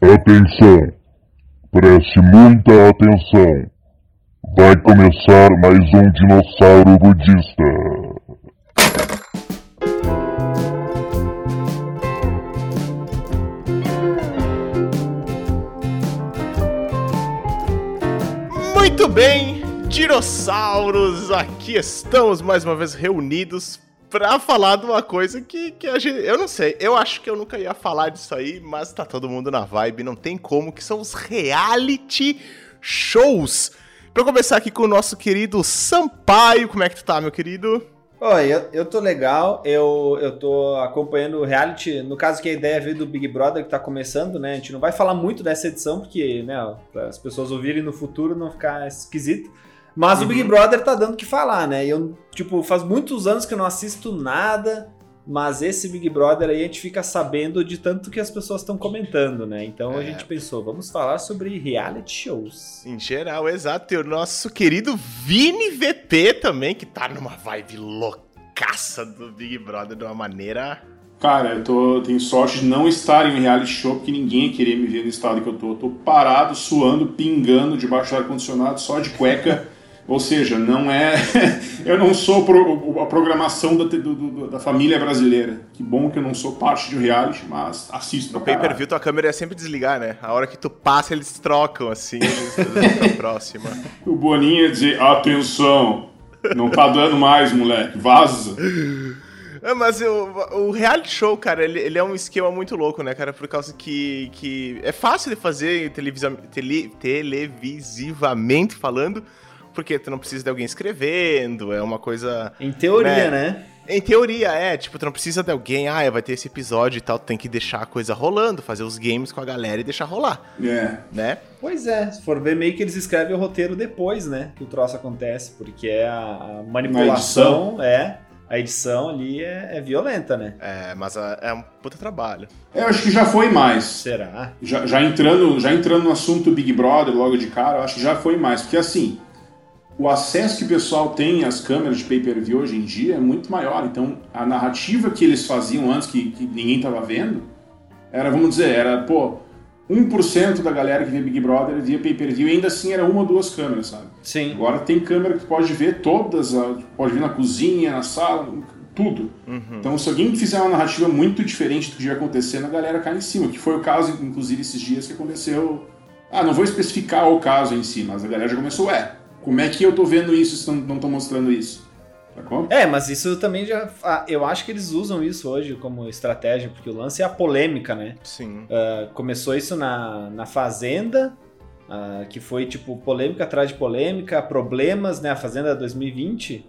Atenção! Preste muita atenção! Vai começar mais um Dinossauro Budista! Muito bem, dinossauros, aqui estamos mais uma vez reunidos pra falar de uma coisa que, que a gente. Eu não sei, eu acho que eu nunca ia falar disso aí, mas tá todo mundo na vibe, não tem como, que são os reality shows. Pra começar aqui com o nosso querido Sampaio, como é que tu tá, meu querido? Oi, eu, eu tô legal, eu, eu tô acompanhando o reality, no caso que a ideia veio do Big Brother que tá começando, né? A gente não vai falar muito dessa edição, porque, né, as pessoas ouvirem no futuro não ficar esquisito. Mas uhum. o Big Brother tá dando o que falar, né? Eu, tipo, faz muitos anos que eu não assisto nada, mas esse Big Brother aí a gente fica sabendo de tanto que as pessoas estão comentando, né? Então é. a gente pensou, vamos falar sobre reality shows. Em geral, exato. E o nosso querido Vini VP também, que tá numa vibe loucaça do Big Brother de uma maneira. Cara, eu tô, tenho sorte de não estar em reality show, porque ninguém ia querer me ver no estado que eu tô. Eu tô parado, suando, pingando debaixo do ar-condicionado, só de cueca. Ou seja, não é. eu não sou pro, a programação da, do, do, da família brasileira. Que bom que eu não sou parte de um reality, mas assisto. No pay per view, tua câmera é sempre desligar, né? A hora que tu passa, eles trocam assim, eles próxima. O Boninho ia dizer: atenção, não tá dando mais, moleque, vaza. É, mas eu, o reality show, cara, ele, ele, é um esquema muito louco, né, cara? Por causa que, que é fácil de fazer televisa, tele, televisivamente falando, porque tu não precisa de alguém escrevendo, é uma coisa. Em teoria, né? né? Em teoria, é, tipo, tu não precisa de alguém, ah, vai ter esse episódio e tal, tu tem que deixar a coisa rolando, fazer os games com a galera e deixar rolar. É. Né? Pois é, se for ver, meio que eles escrevem o roteiro depois, né? Que o troço acontece, porque é a, a manipulação, é. A edição ali é, é, violenta, né? É, mas é um puta trabalho. É, eu acho que já foi mais. Será? Já, já, entrando, já entrando no assunto Big Brother logo de cara, eu acho que já foi mais. Porque assim, o acesso que o pessoal tem às câmeras de pay-per-view hoje em dia é muito maior. Então, a narrativa que eles faziam antes, que, que ninguém estava vendo, era, vamos dizer, era, pô, 1% da galera que via Big Brother via pay-per-view e ainda assim era uma ou duas câmeras, sabe? Sim. Agora tem câmera que pode ver todas, pode ver na cozinha, na sala, tudo. Uhum. Então, se alguém fizer uma narrativa muito diferente do que ia acontecendo, a galera cai em cima, que foi o caso, inclusive, esses dias que aconteceu. Ah, não vou especificar o caso em si, mas a galera já começou, é, como é que eu tô vendo isso se não estão mostrando isso? É, mas isso também já. Eu acho que eles usam isso hoje como estratégia, porque o lance é a polêmica, né? Sim. Uh, começou isso na, na Fazenda, uh, que foi tipo polêmica atrás de polêmica, problemas, né? A Fazenda 2020.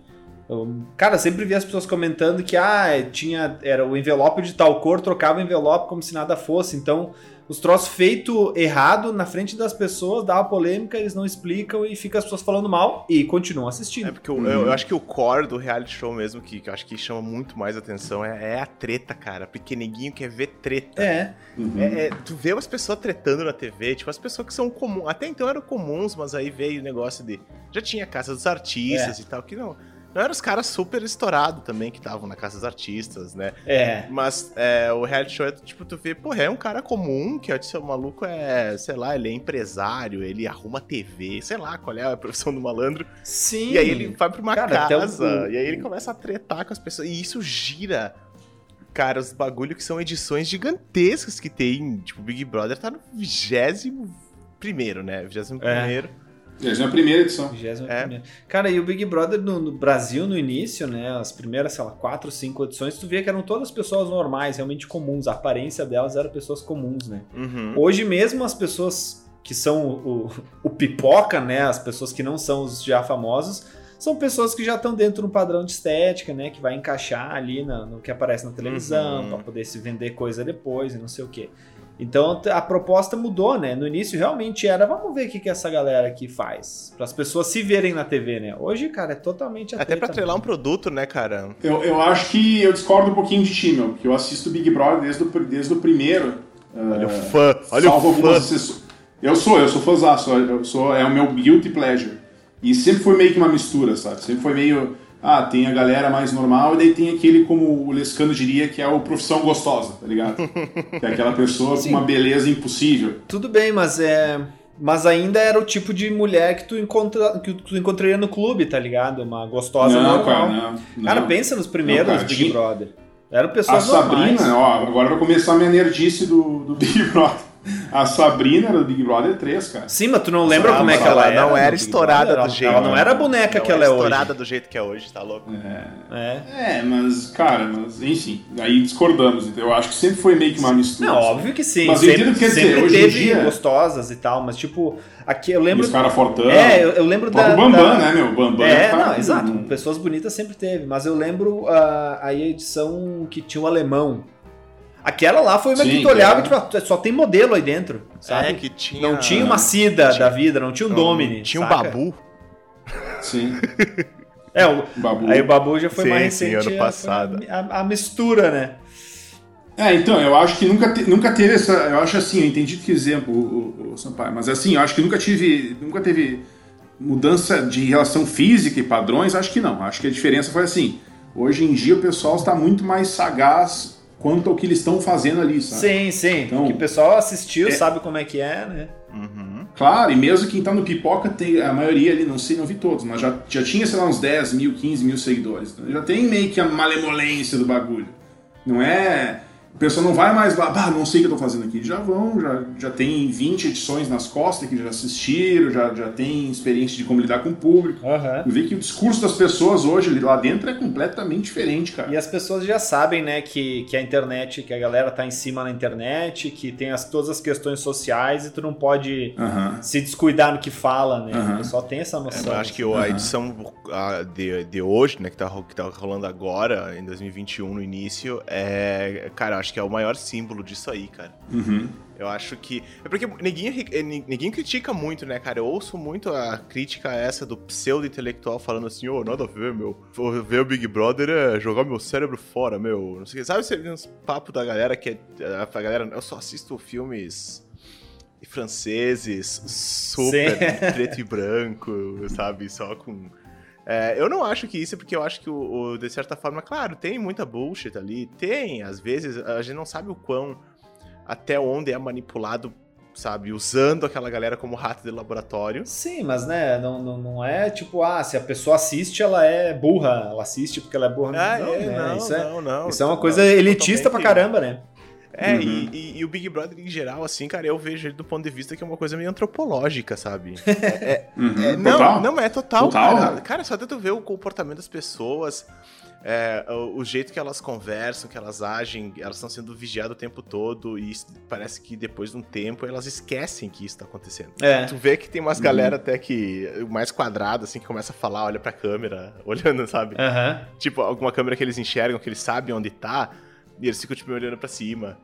Eu, cara, sempre vi as pessoas comentando que ah, tinha era o envelope de tal cor, trocava o envelope como se nada fosse. Então, os troços feito errado na frente das pessoas, dá uma polêmica, eles não explicam e fica as pessoas falando mal e continuam assistindo. É porque eu, uhum. eu, eu acho que o core do reality show mesmo, que, que eu acho que chama muito mais atenção, é, é a treta, cara. Pequeneguinho quer ver treta. É. Uhum. é, é tu vê umas pessoas tretando na TV, tipo, as pessoas que são comuns. Até então eram comuns, mas aí veio o negócio de. Já tinha casa dos artistas é. e tal, que não. Não eram os caras super estourados também que estavam na casa dos artistas, né? É. Mas é, o reality show é tipo, tu vê, porra, é um cara comum, que é, o maluco é, sei lá, ele é empresário, ele arruma TV, sei lá qual é a profissão do malandro. Sim. E aí ele vai pra uma cara, casa, um... e aí ele começa a tretar com as pessoas. E isso gira cara, os bagulho que são edições gigantescas que tem. Tipo, Big Brother tá no vigésimo primeiro, né? Vigésimo é. primeiro. É a primeira edição. É. Cara, e o Big Brother no, no, Brasil, no início, né? As primeiras, sei lá, quatro, cinco edições, tu via que eram todas pessoas normais, realmente comuns. A aparência delas era pessoas comuns, né? Uhum. Hoje mesmo as pessoas que são o, o, o, pipoca, né? As pessoas que não são os já famosos, são pessoas que já estão dentro de um padrão de estética, né? Que vai encaixar ali no, no que aparece na televisão, uhum. para poder se vender coisa depois e não sei o quê. Então a proposta mudou, né? No início realmente era, vamos ver o que, que essa galera aqui faz. Para as pessoas se verem na TV, né? Hoje, cara, é totalmente Até para treinar um produto, né, cara? Eu, eu acho que eu discordo um pouquinho de ti, meu. Porque eu assisto Big Brother desde o, desde o primeiro. Olha uh, o fã, olha o fã. Eu sou, eu sou fãzaço. Eu sou, é o meu guilty pleasure. E sempre foi meio que uma mistura, sabe? Sempre foi meio ah, tem a galera mais normal e daí tem aquele, como o Lescano diria, que é o profissão gostosa, tá ligado? que é aquela pessoa Sim. com uma beleza impossível. Tudo bem, mas é. Mas ainda era o tipo de mulher que tu, encontra, que tu encontraria no clube, tá ligado? Uma gostosa não, normal. cara, não, não. Cara, pensa nos primeiros Não, cara, Big tinha- Brother. Eram A pessoas normais. Sabrina, ó, agora vai começar a minha nerdice do, do Big Brother. A Sabrina era do Big Brother 3, cara. Sim, mas tu não lembra Ah, como é que ela, ela era? não era estourada Brother? do jeito. Ela não era a boneca Não que é ela é estourada hoje. do jeito que é hoje, tá louco? É. É, mas, cara, mas, enfim, aí discordamos. Então, eu acho que sempre foi meio que uma mistura. Não, assim. óbvio que sim. Mas eu sempre entendo o que quer dizer, sempre hoje em teve dia- gostosas e tal, mas tipo, aqui eu E lembro. Os caras fortão. É, eu, eu lembro O da. próprio Bambam, da- né, meu? Bambam É, cara não, exato. Pessoas bonitas sempre teve, mas eu lembro a, a edição que tinha o alemão. Aquela lá foi uma Sim, que tu olhava e claro. tipo, ah, só tem modelo aí dentro, sabe? É, que tinha... Não tinha uma Cida tinha- da vida, não tinha um não, Domini. Tinha um saca? babu. Sim, É, o, babu. aí o Babu já foi Sim, mais sim, recente. ano é, passado. A, a- a mistura, né? É, então, eu acho que nunca, te- nunca teve essa. Eu acho assim, eu entendi que exemplo, o, o, o Sampaio, mas assim, eu acho que nunca tive. Nunca teve mudança de relação física e padrões, acho que não. Acho que a diferença foi assim. Hoje em dia o pessoal está muito mais sagaz quanto ao que eles estão fazendo ali, sabe? Sim, sim. Então, porque o pessoal assistiu, é- sabe como é que é, né? Uhum. Claro, e mesmo quem tá no pipoca tem a maioria ali, não sei, não vi todos, mas já, já tinha, sei lá, uns 10 mil, 15 mil seguidores. Então já tem meio que a malemolência do bagulho. Não é. O pessoal não vai mais lá, bah, não sei o que eu tô fazendo aqui. Já vão, já, já tem 20 edições nas costas que já assistiram, já, já tem experiência de como lidar com o público. Aham. Eu vi que o discurso das pessoas hoje lá dentro é completamente diferente, cara. E as pessoas já sabem, né, que, que a internet, que a galera tá em cima na internet, que tem as, todas as questões sociais e tu não pode Aham. se descuidar no que fala, né? Aham. O pessoal tem essa É, noção. eu acho que a edição de, de hoje, né, que tá, que tá rolando agora, em 2021, no início, é. Cara, acho que é o maior símbolo disso aí, cara. Uhum. Eu acho que. É porque ninguém, eh, ni- ninguém critica muito, né, cara? Eu ouço muito a crítica essa do pseudo-intelectual falando assim, ô, nada a ver, meu. Ver o Big Brother é jogar meu cérebro fora, meu. Não sei o que. Sabe uns papos da galera que é. A galera, eu só assisto filmes franceses, super Sim. preto e branco, sabe? Só com. É, eu não acho que isso, porque eu acho que, o, o- de certa forma, claro, tem muita bullshit ali. Tem, às vezes, a gente não sabe o quão. Até onde é manipulado, sabe? Usando aquela galera como rato de laboratório. Sim, mas né, não, não, não é tipo, ah, se a pessoa assiste, ela é burra. Ela assiste porque ela é burra. Ah, não, é, né? não, isso, é, não, não. isso é uma coisa elitista pra caramba, né? É, Uhum. e, e- e o Big Brother em geral, assim, cara, eu vejo ele do ponto de vista que é uma coisa meio antropológica, sabe? É, Uhum. é, não, Total. não é total, Total. cara. Cara, só de tu ver o comportamento das pessoas, é, o, o jeito que elas conversam, que elas agem, elas estão sendo vigiadas o tempo todo e isso- parece que depois de um tempo elas esquecem que isso tá acontecendo. É. Tu vê que tem umas galera até que mais quadrada, assim, que começa a falar, olha pra câmera, olhando, sabe? Tipo, alguma câmera que eles enxergam, que eles sabem onde tá, e eles ficam, tipo, olhando pra cima.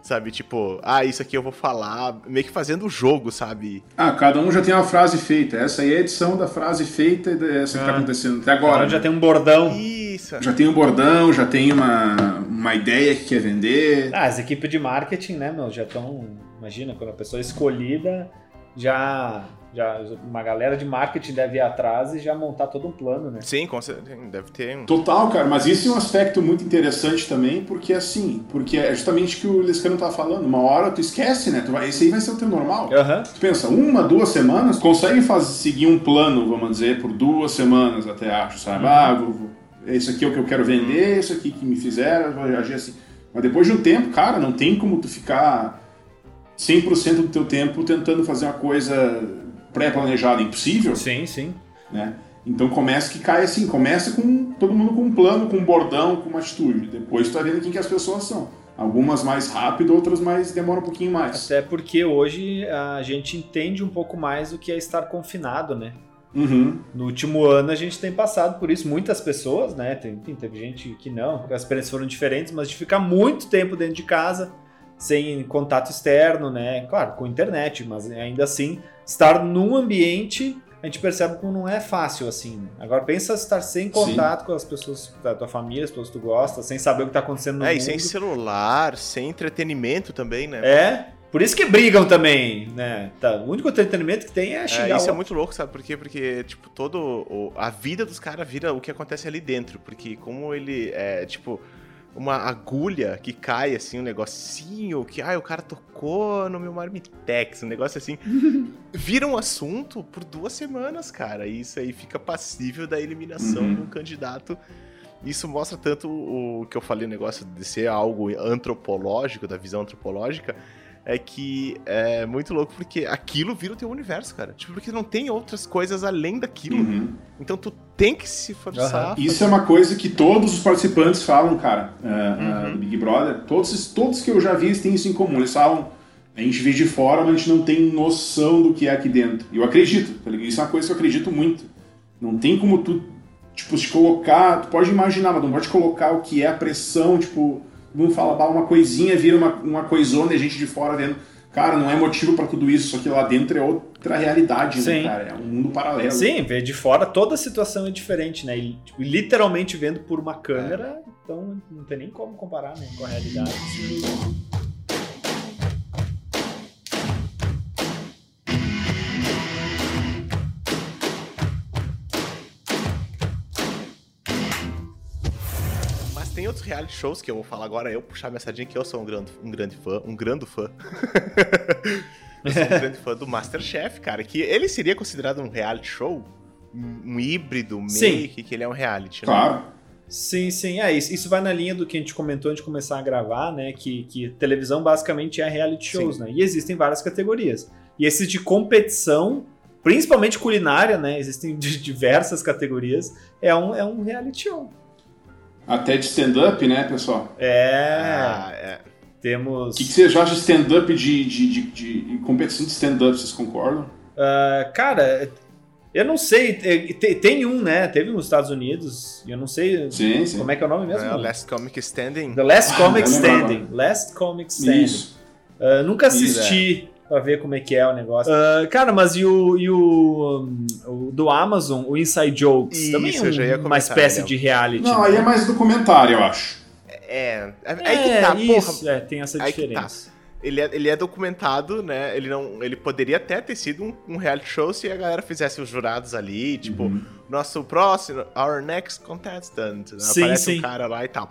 Sabe, tipo, ah, isso aqui eu vou falar, meio que fazendo o jogo, sabe? Ah, cada um já tem uma frase feita. Essa aí é a edição da frase feita e dessa que tá Ah. acontecendo até Agora agora. já tem um bordão. Isso. Já tem um bordão, já tem uma, uma ideia que quer vender. Ah, as equipes de marketing, né, meu, já estão. Imagina, quando a pessoa é escolhida, já, já. Uma galera de marketing deve ir atrás e já montar todo um plano, né? Sim, com certeza, deve ter um... Total, cara, mas isso é um aspecto muito interessante também, porque assim, porque é justamente o que o Lescano tá falando. Uma hora tu esquece, né? Tu vai, esse aí vai ser o teu normal. Aham. Tu pensa, uma, duas semanas, consegue fazer, seguir um plano, vamos dizer, por duas semanas até acho, sabe? Ah, vou, vou, isso aqui é o que eu quero vender, isso aqui que me fizeram, eu vou agir assim. Mas depois de um tempo, cara, não tem como tu ficar 100% do teu tempo tentando fazer uma coisa pré-planejada, impossível, Sim, sim. né? Então começa que cai assim, começa com todo mundo com um plano, com um bordão, com uma atitude. Depois tu tá vendo quem que as pessoas são. Algumas mais rápido, outras mais demora um pouquinho mais. Até porque hoje a gente entende um pouco mais o que é estar confinado, né? Uhum. No último ano a gente tem passado por isso, muitas pessoas, né? Tem, tem- teve gente que não, as experiências foram diferentes, mas de ficar muito tempo dentro de casa, sem contato externo, né? Claro, com internet, mas ainda assim, estar num ambiente, a gente percebe como não é fácil assim. Agora pensa estar sem contato com as pessoas da tua família, as pessoas que tu gosta, sem saber o que tá acontecendo no É, e mundo. sem celular, sem entretenimento também, né? É, Por isso que brigam também, né? Tá, o único entretenimento que tem é xingar É, isso o é muito louco, sabe por quê? Porque, tipo, todo. o- a vida dos caras vira o que acontece ali dentro. Porque como ele é, tipo, uma agulha que cai, assim, um negocinho que, ai, o cara tocou no meu Marmitex, um negócio assim. vira um assunto por duas semanas, cara. E isso aí fica passível da eliminação Uhum. de um candidato. Isso mostra tanto o que eu falei, o negócio de ser algo antropológico, da visão antropológica, é que é muito louco porque aquilo vira o teu universo, cara. Tipo, porque não tem outras coisas além daquilo. Uhum. Então tu tem que se forçar. a Isso é uma coisa que todos os participantes falam, cara, é, Uhum. do Big Brother. Todos, todos que eu já vi eles têm isso em comum. Eles falam, a gente vê de fora, mas a gente não tem noção do que é aqui dentro. E eu acredito, tá ligado? Isso é uma coisa que eu acredito muito. Não tem como tu, tipo, se colocar, tu pode imaginar, mas não pode colocar o que é a pressão, tipo, vamos falar, bah, uma coisinha vira uma, uma coisona e a gente de fora vendo. Cara, não é motivo pra tudo isso, só que lá dentro é outra realidade, Sim. né, cara? É um mundo paralelo. Sim, ver de fora toda a situação é diferente, né? E, tipo, literalmente vendo por uma câmera, então não tem nem como comparar né, com a realidade. Mas outros reality shows que eu vou falar agora, eu puxar minha sardinha, que eu sou um grande, um grande fã, um grande fã. eu sou um grande fã do Masterchef, cara, que ele seria considerado um reality show? Um, híbrido, meio Sim. que, ele é um reality, né? Claro. Sim, sim, é isso. Isso vai na linha do que a gente comentou antes de começar a gravar, né? Que, que televisão basicamente é reality Sim. shows, né? E existem várias categorias. E esses de competição, principalmente culinária, né? Existem diversas categorias. É um, é um reality show. Até de stand-up, né, pessoal? É. Ah, é. Temos. O que, que vocês acham de stand-up de, de, de, de competição de stand-up? Vocês concordam? Ah, cara, eu não sei. te- te- Tem um, né? Teve nos Estados Unidos. e Eu não sei Sim, sim. como é que é o nome mesmo. É, Last Comic Standing. The Last Ah, Comic lembro Standing. Last Comic Standing. Isso. Ah, nunca é. assisti pra ver como é que é o negócio. Ah, cara, mas e o, e o, um, o do Amazon, o Inside Jokes, Isso, também é um- uma espécie é de reality. Não, né? aí é mais documentário, eu acho. É, é, É, aí que tá, isso, porra. é, tem essa tá. diferença. Ele é, ele é documentado, né? Ele não, ele poderia até ter sido um, um reality show se a galera fizesse os jurados ali, tipo, Uhum. nosso próximo, our next contestant. né? Sim, Aparece sim. um cara lá e tal.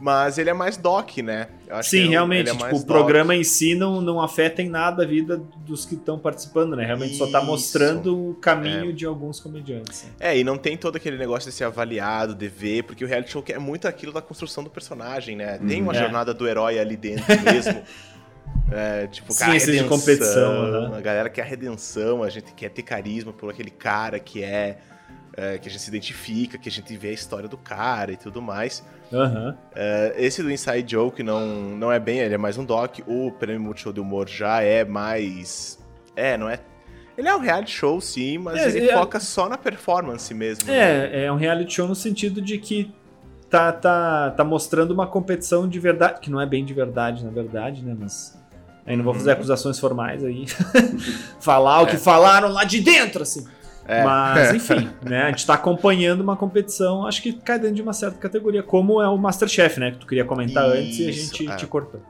Mas ele é mais doc, né? Sim, é- realmente, é tipo, o doc. programa em si não, não afeta em nada a vida dos que estão participando, né? Realmente só tá Isso. mostrando o caminho de alguns comediantes. né? É, e não tem todo aquele negócio de ser avaliado, de ver, porque o reality show é muito aquilo da construção do personagem, né? Tem uma É. jornada do herói ali dentro mesmo. É, tipo, Sim, cara, a esses de redenção, competição, aham. A galera quer redenção, a gente quer ter carisma por aquele cara que é, é, que a gente se identifica, que a gente vê a história do cara e tudo mais. Aham. É, esse do Inside Joke não, não é bem, ele é mais um doc. O Prêmio Multishow de Humor já é mais. É, não é. Ele é um reality show, sim, mas É, ele é- foca só na performance mesmo. né? É, é um reality show no sentido de que tá, tá, tá mostrando uma competição de verdade, que não é bem de verdade, na verdade, né? Mas aí não vou fazer Uhum. acusações formais aí. Falar o que É. falaram lá de dentro, assim. É. Mas, enfim, né? A gente tá acompanhando uma competição, acho que cai dentro de uma certa categoria, como é o Masterchef, né? Que tu queria comentar antes e a Isso, gente é. te cortou.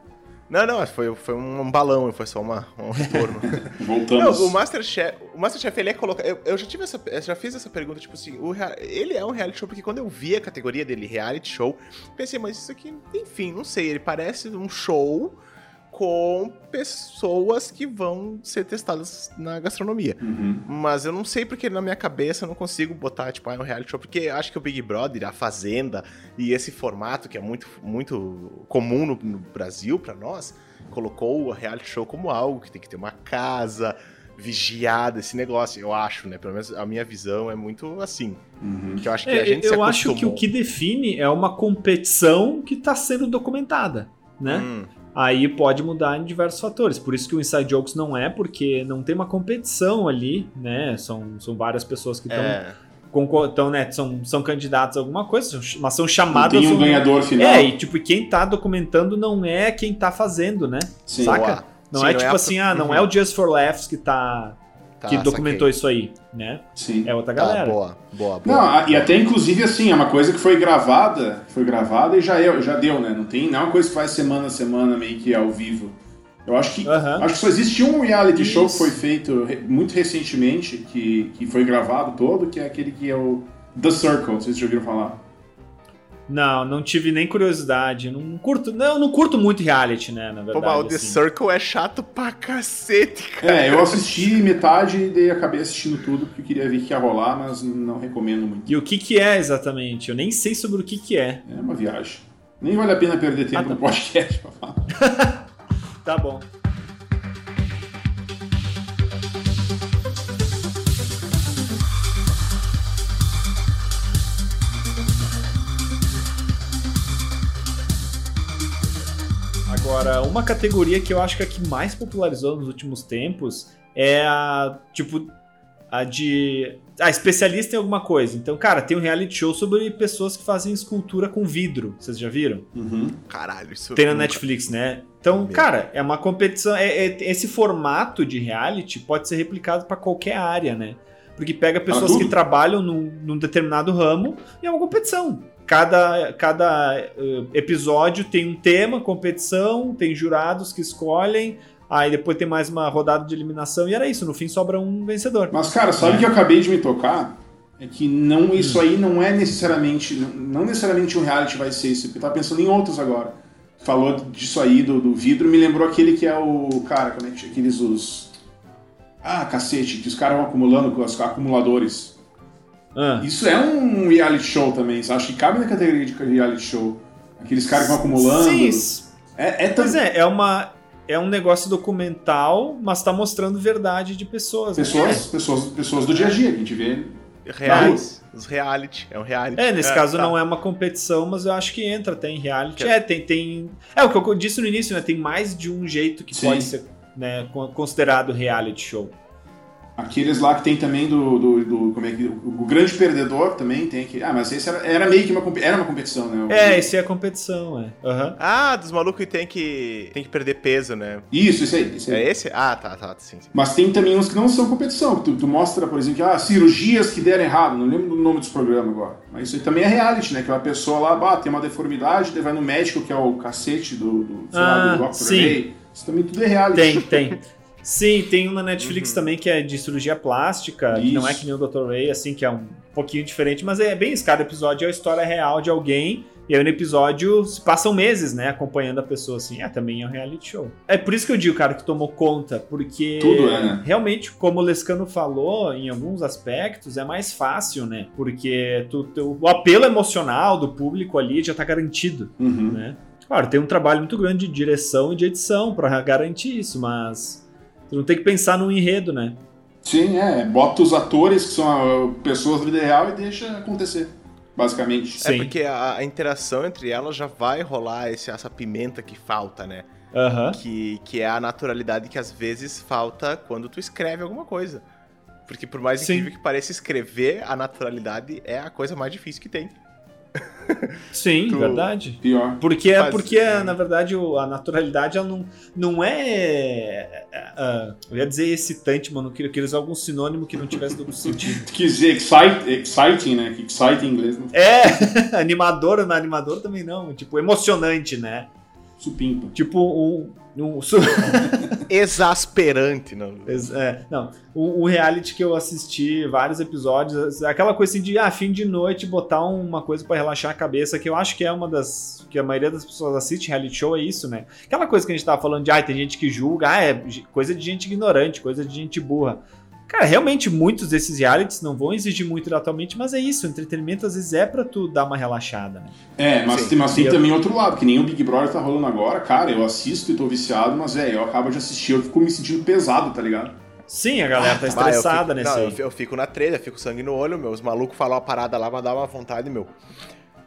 Não, não, foi, foi um balão, foi só uma, um retorno. Voltamos. Não, o Masterchef, o Masterchef ele é colocado. Eu, eu já tive essa, eu já fiz essa pergunta, tipo assim, o ele é um reality show porque quando eu vi a categoria dele reality show, pensei, mas isso aqui, enfim, não sei, ele parece um show com pessoas que vão ser testadas na gastronomia. Uhum. Mas eu não sei porque na minha cabeça eu não consigo botar, tipo, ah, é um reality show, porque eu acho que o Big Brother, a Fazenda e esse formato que é muito, muito comum no, no Brasil pra nós, colocou o reality show como algo que tem que ter uma casa vigiada, esse negócio, eu acho, né? Pelo menos a minha visão é muito assim. Uhum. Que eu acho que É, a gente se eu acho que o que define é uma competição que tá sendo documentada, né? Hum, aí pode mudar em diversos fatores. Por isso que o Inside Jokes não é, porque não tem uma competição ali, né? São, são várias pessoas que estão, é, então, né, são, são candidatos a alguma coisa, mas são Não chamadas. tem um ao- ganhador final. É, e tipo, quem tá documentando não é quem tá fazendo, né? Sim. saca? Não Sim, é tipo a- assim, ah, não Uhum. é o Just for Laughs que tá. Tá, que documentou saquei. isso aí, né? Sim. É outra Tá, galera. boa, boa, boa. Não, e até inclusive assim, é uma coisa que foi gravada, foi gravada e já, é, já deu, né? Não tem não é uma coisa que faz semana a semana meio que ao vivo. Eu acho que, acho que só existe um reality show que Isso. foi feito muito recentemente, que, que foi gravado todo, que é aquele que é o The Circle, vocês já ouviram falar. Não, não tive nem curiosidade. Não curto, não, não curto muito reality, né, na Pô, verdade. mas o The assim. Circle é chato pra cacete, cara. É, eu assisti metade e daí acabei assistindo tudo porque eu queria ver o que ia rolar, mas não recomendo muito. E o que que é exatamente? Eu nem sei sobre o que que é. É uma viagem. Nem vale a pena perder tempo Ah, tá. no podcast pra falar. Tá bom. Agora, uma categoria que eu acho que é a que mais popularizou nos últimos tempos é a, tipo, a de... Ah, especialista em alguma coisa. Então, cara, tem um reality show sobre pessoas que fazem escultura com vidro. Vocês já viram? Uhum. Caralho, isso Tem na nunca- Netflix, né? Então, cara, é uma competição. é- é- esse formato de reality pode ser replicado pra qualquer área, né? Porque pega pessoas que trabalham num, num determinado ramo e é uma competição. Cada, cada eh, episódio tem um tema, competição, tem jurados que escolhem, aí depois tem mais uma rodada de eliminação e era isso. No fim sobra um vencedor. Mas, cara, sabe o É. que eu acabei de me tocar? É que não, isso aí não é necessariamente. Não, necessariamente um reality vai ser isso. Eu tava pensando em outros agora. Falou disso aí, do, do vidro, me lembrou aquele que é o. Cara, como é que? Aqueles os. Ah, cacete, que os caras vão acumulando com os acumuladores. Ah, Isso é um reality show também, você acha que cabe na categoria de reality show? Aqueles caras que vão acumulando. Sim, É, é tão- Pois é, é uma. É um negócio documental, mas tá mostrando verdade de pessoas. né? Pessoas, pessoas, pessoas do dia a dia, que a gente vê. Reais. Os reality. É um reality. É, nesse caso tá. não é uma competição, mas eu acho que entra até em reality. Que- É, tem, tem. É o que eu disse no início, né? Tem mais de um jeito que Sim. pode ser né, con- considerado reality show. Aqueles lá que tem também do. do, do- como é que. O, o grande perdedor também tem que. Ah, mas esse era, era meio que uma, era uma competição, né? O- É, esse é a competição, é. Aham. Ah, dos malucos que tem que, tem que perder peso, né? Isso, isso aí. Isso aí. É esse? Ah, tá, tá, sim. sim. Mas tem também uns que não são competição. Tu, tu mostra, por exemplo, que, ah, cirurgias que deram errado. Não lembro do nome dos programas agora. Mas isso aí também é reality, né? Que uma pessoa lá, bah, tem uma deformidade, daí vai no médico, que é o cacete do, do, sei lá, Ah, do Dr. sim. Ray. Isso também tudo é reality. Tem, tem. Sim, tem um na Netflix também que é de cirurgia plástica, que não é Isso. que nem o Dr. Ray, assim, que é um pouquinho diferente, mas é bem isso. Cada episódio é a história real de alguém. E aí no episódio se passam meses, né, acompanhando a pessoa assim. É, também é um reality show. É por isso que eu digo, cara, que tomou conta, porque Tudo é, né? realmente, como o Lescano falou, em alguns aspectos é mais fácil, né? Porque tu- tu- o apelo emocional do público ali já tá garantido Uhum. né? Claro, tem um trabalho muito grande de direção e de edição pra garantir isso, mas tu não tem que pensar num enredo, né? Sim, é. Bota os atores, que são ah, pessoas da vida real, e deixa acontecer. Basicamente. Sim. É porque a, a interação entre elas já vai rolar esse, essa pimenta que falta, né? Aham. Que, que é a naturalidade que às vezes falta quando tu escreve alguma coisa. Porque por mais Sim. incrível que pareça, escrever a naturalidade é a coisa mais difícil que tem. Sim, Tu- verdade. Pior. Porque, é Faz- porque na verdade, a naturalidade ela não, não é. é, é, Eu ia dizer excitante, mano. Eu queria, eu queria usar algum sinônimo que não tivesse dado sentido. Quer dizer, excite, exciting, né? Exciting em inglês, não É, animador, na animador também não. Tipo, emocionante, né? supimpa. Tipo, um. Um su- Exasperante, não. É, não, o, o reality que eu assisti vários episódios, aquela coisa assim de ah, fim de noite, botar uma coisa pra relaxar a cabeça, que eu acho que é uma das. que a maioria das pessoas assiste reality show, é isso, né? Aquela coisa que a gente tava falando de ah, tem gente que julga, ah, é coisa de gente ignorante, coisa de gente burra. Cara, realmente muitos desses realities não vão exigir muito atualmente, mas é isso, o entretenimento às vezes é pra tu dar uma relaxada, né? É, mas Sim. mas tem eu- também outro lado, que nem o Big Brother tá rolando agora, cara, eu assisto e tô viciado, mas é, eu acabo de assistir, eu fico me sentindo pesado, tá ligado? Sim, a galera tá Ah, eu estressada fico, nesse não, aí. eu, fi- eu fico na trelha, fico sangue no olho, meu. Os malucos falam uma parada lá, mas dá uma vontade, meu.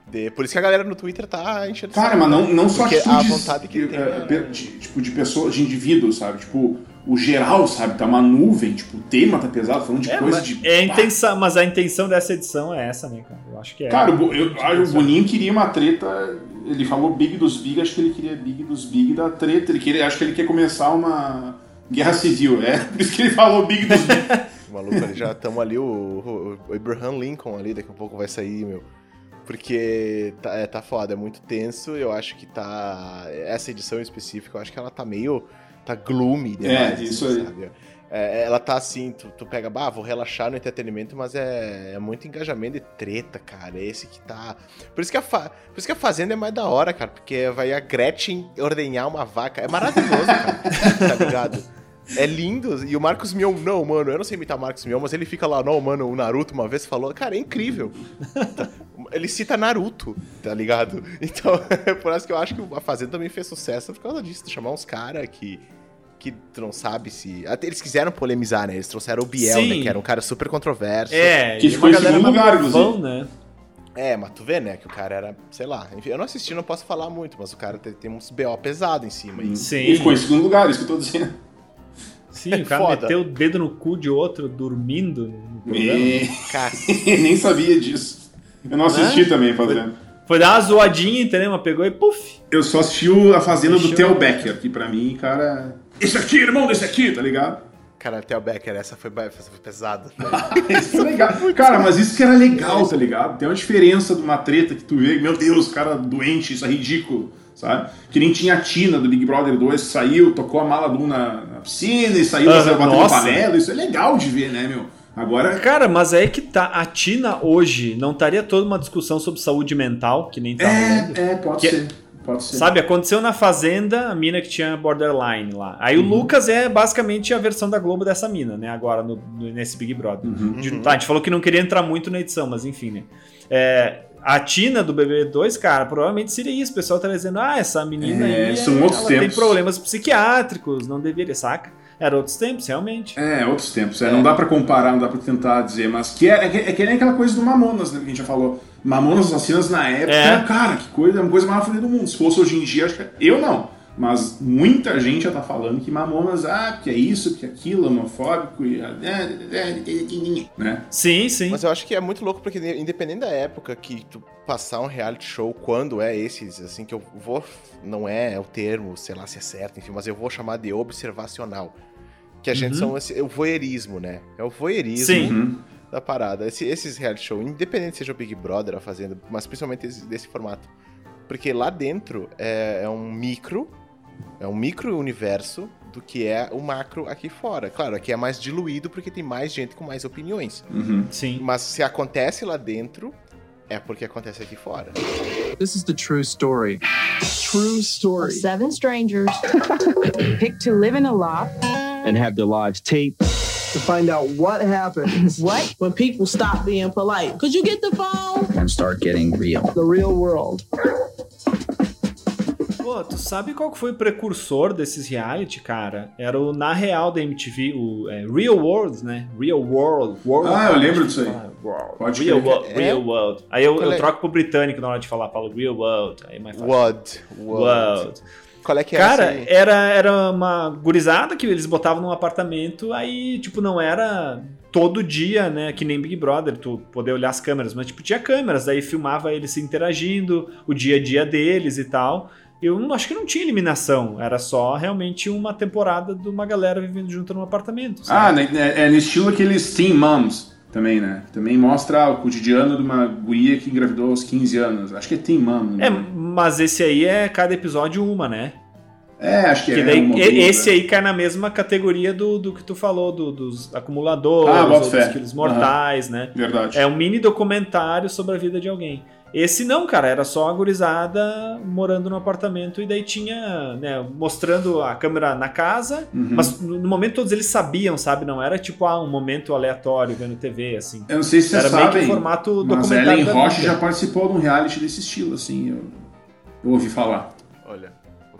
De- por isso que a galera no Twitter tá enchendo Cara, mas não, não só Porque atitudes a vontade que de, tem, é, né? pe- de- tipo, de pessoas, de indivíduos, sabe? Tipo, o geral, sabe? Tá uma nuvem, tipo, o tema tá pesado, falando de É, coisa mas, de. é a intenção, mas a intenção dessa edição é essa, né, cara? Eu acho que é. Cara, o, Bo- eu, ah, o Boninho queria uma treta. Ele falou Big dos Big, acho que ele queria Big dos Big da treta. Ele queria, acho que ele quer começar uma guerra civil. É por isso que ele falou Big dos Big. Maluco ali já estamos ali, o, o- o Abraham Lincoln ali, daqui a pouco vai sair, meu. Porque tá, é, tá foda, é muito tenso. Eu acho que tá. Essa edição em específico, eu acho que ela tá meio. Tá gloomy demais. É, isso aí. Sabe? É, ela tá assim, tu, tu pega, bah, vou relaxar no entretenimento, mas é, é muito engajamento e treta, cara. É esse que tá. Por isso que, a fa... Por isso que a Fazenda é mais da hora, cara, porque vai a Gretchen ordenhar uma vaca. É maravilhoso, cara. tá ligado? É lindo. E o Marcos Mion, não, mano, eu não sei imitar o Marcos Mion, mas ele fica lá, não, mano, o Naruto uma vez falou, cara, é incrível. ele cita Naruto, tá ligado? Então, é por isso que eu acho que a Fazenda também fez sucesso por causa disso, de chamar uns caras que que tu não sabe se. Até eles quiseram polemizar, né? Eles trouxeram o Biel, Sim. né? Que era um cara super controverso. É, Que e ficou uma em segundo lugar, fã, inclusive. né? É, mas tu vê, né? Que o cara era, sei lá. Enfim, eu não assisti, não posso falar muito, mas o cara tem, tem uns BO pesado em cima. E Sim. Ele ficou em segundo lugar, isso que eu tô dizendo. Sim, o cara Foda. meteu o dedo no cu de outro dormindo no programa. E... Nem sabia disso. Eu não assisti também fazendo. Foi dar uma zoadinha, entendeu? Mas pegou e puf. Eu só assisti o- a Fazenda do. Theo Becker, que pra mim, cara. Esse aqui, irmão desse aqui, tá ligado? cara, Theo Becker, essa foi, essa foi pesada. Isso é legal. Cara, mas isso que era legal, tá ligado? Tem uma diferença de uma treta que tu vê, meu Deus, cara doente, isso é ridículo, sabe? Que nem tinha a Tina do Big Brother 2, que saiu, tocou a mala do um na, na piscina e saiu Aham, batendo nossa. panela. Isso é legal de ver, né, meu? Agora. Cara, mas aí que tá. A Tina hoje não estaria toda uma discussão sobre saúde mental, que nem tá rolando. É, é, pode Que- ser. Pode ser. Sabe, aconteceu na Fazenda, a mina que tinha borderline lá. Aí o Lucas é basicamente a versão da Globo dessa mina, né? Agora no, no- nesse Big Brother. Uhum. De- tá, a gente falou que não queria entrar muito na edição, mas enfim, né? É, a Tina do BB2, cara, provavelmente seria isso. O pessoal tá dizendo, ah, essa menina É, aí, são outros ela tem tempos. problemas psiquiátricos, não deveria, saca? Era outros tempos, realmente. É, outros tempos. É, Não dá pra comparar, não dá pra tentar dizer, mas que é, é, que- é que nem aquela coisa do Mamonas, né? Que a gente já falou. Mamonas Assassinas na época, É. cara, que coisa, é uma coisa mais fodida do mundo. Se fosse hoje em dia, acho que. Eu não. Mas muita gente já tá falando que Mamonas, ah, que é isso, que é aquilo, homofóbico e. é, Né? Sim, sim. Mas eu acho que é muito louco, porque independente da época que tu passar um reality show, quando é esses, assim, que eu vou. Não é o termo, sei lá se é certo, enfim, mas eu vou chamar de observacional. Que a gente Uhum. são esse, é o voyeurismo, né? É o voyeurismo Sim. Uhum. Da parada. Esse- esses reality show, independente seja o Big Brother a fazenda, mas principalmente esse- desse formato. Porque lá dentro é, é um micro, é um micro universo do que é o macro aqui fora. Claro, aqui é mais diluído porque tem mais gente com mais opiniões. Uhum. Sim. Mas se acontece lá dentro, é porque acontece aqui fora. This is the true story. True of story. seven strangers picked to live in a loft. and have their lives taped. To find out what happens. What? when people stop being polite. Could you get the phone? and start getting real. The real world. Pô, tu sabe qual que foi o precursor desses reality, cara? Era o Na Real da MTV, o é, Real World, né? Real World. World Ah, eu lembro disso aí. Ah, World. Pode Real. World, É? Real World. Aí eu, eu é? troco pro britânico na hora de falar, falo Real World. Aí mais fácil. World. World. World. Qual é que é Cara, essa aí? era, era uma gurizada que eles botavam num apartamento, aí, tipo, não era todo dia, né? Que nem Big Brother, tu poder olhar as câmeras, mas, tipo, tinha câmeras, daí filmava eles se interagindo, o dia a dia deles e tal. Eu não- acho que não tinha eliminação, era só realmente uma temporada de uma galera vivendo junto num apartamento. Ah, sabe? né, é, é no estilo aqueles Teen Moms também, né? Também mostra o cotidiano de uma guria que engravidou aos 15 anos. Acho que é Teen Mom. É, né? mas esse aí é cada episódio uma, né? É, acho que Que é. daí, uma esse né? aí cai na mesma categoria do, do que tu falou, do- dos acumuladores, Ah, dos quilos mortais, né? Verdade. É um mini documentário sobre a vida de alguém. Esse não, cara, era só a gurizada morando no apartamento e daí tinha, né, mostrando a câmera na casa, Uhum. mas no momento todos eles sabiam, sabe? Não era tipo, ah, um momento aleatório vendo TV, assim. Eu não sei se vocês Era meio que sabem, em formato mas a documentário Ellen da Roche já participou de um reality desse estilo, assim. Eu, eu ouvi falar.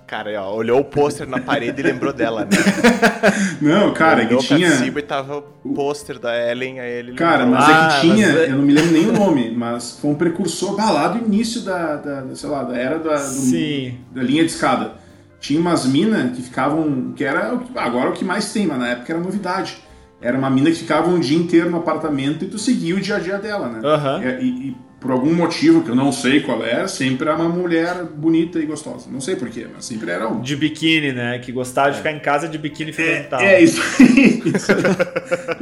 Cara ó, olhou o pôster na parede e lembrou dela, né? Não, cara, olhou que tinha. cima e tava o pôster da Ellen, aí ele Cara, lembrou. mas é Ah, que tinha, mas é- eu não me lembro nem o nome, mas foi um precursor ah, lá do início da, da, da, sei lá, da era da, do- Sim. da linha de escada. Tinha umas minas que ficavam, que era agora o que mais tem, mas na época era novidade. Era uma mina que ficava um dia inteiro no apartamento e tu seguia o dia a dia dela, né? Aham. É, E, e por algum motivo que eu não sei qual era, sempre era uma mulher bonita e gostosa. Não sei porquê, mas sempre era uma. De biquíni, né? Que gostava de ficar em casa de biquíni frontal. É isso aí.